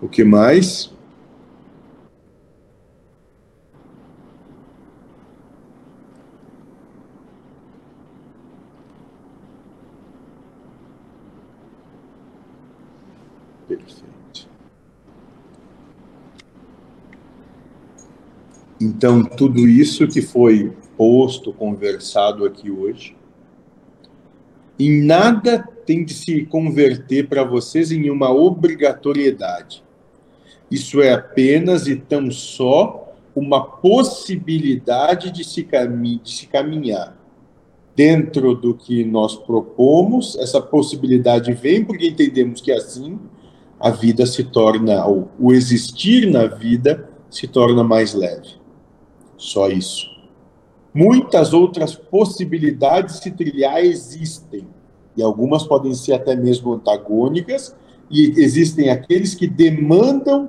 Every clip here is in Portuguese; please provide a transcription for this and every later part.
O que mais? Perfeito. Então, tudo isso que foi posto, conversado aqui hoje, em nada tem de se converter para vocês em uma obrigatoriedade. Isso é apenas e tão só uma possibilidade de se, de se caminhar. Dentro do que nós propomos, essa possibilidade vem porque entendemos que assim a vida se torna, o existir na vida se torna mais leve. Só isso. Muitas outras possibilidades se trilhar existem, e algumas podem ser até mesmo antagônicas, e existem aqueles que demandam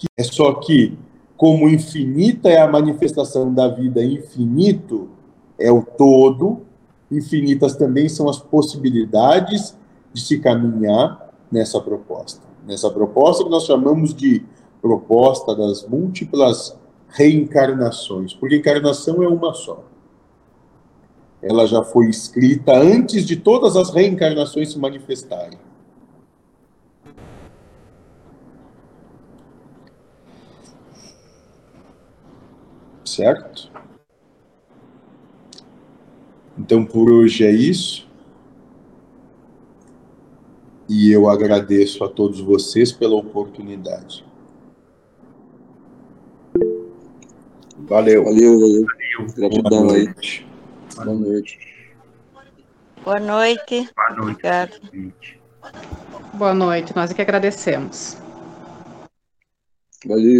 que é só que como infinita é a manifestação da vida, infinito é o todo, infinitas também são as possibilidades de se caminhar nessa proposta. Nessa proposta que nós chamamos de proposta das múltiplas reencarnações, porque encarnação é uma só. Ela já foi escrita antes de todas as reencarnações se manifestarem. Certo? Então por hoje é isso. E eu agradeço a todos vocês pela oportunidade. Valeu. Valeu, valeu. Gratidão Boa aí. noite. Boa noite. Boa noite. Boa noite. Obrigada. gente. Boa noite, nós é que agradecemos. Valeu.